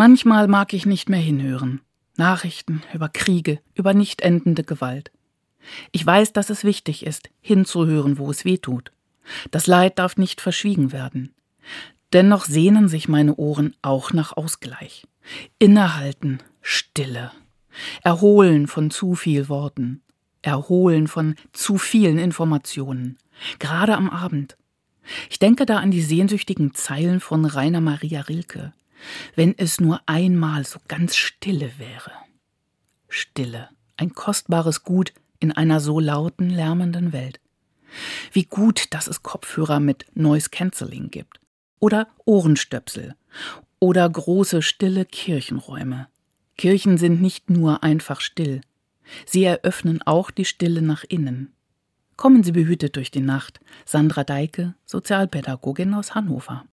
Manchmal mag ich nicht mehr hinhören. Nachrichten über Kriege, über nicht endende Gewalt. Ich weiß, dass es wichtig ist, hinzuhören, wo es weh tut. Das Leid darf nicht verschwiegen werden. Dennoch sehnen sich meine Ohren auch nach Ausgleich. Innehalten, Stille. Erholen von zu viel Worten. Erholen von zu vielen Informationen. Gerade am Abend. Ich denke da an die sehnsüchtigen Zeilen von Rainer Maria Rilke. Wenn es nur einmal so ganz stille wäre. Stille, ein kostbares Gut in einer so lauten, lärmenden Welt. Wie gut, dass es Kopfhörer mit Noise Cancelling gibt. Oder Ohrenstöpsel. Oder große, stille Kirchenräume. Kirchen sind nicht nur einfach still. Sie eröffnen auch die Stille nach innen. Kommen Sie behütet durch die Nacht. Sandra Deike, Sozialpädagogin aus Hannover.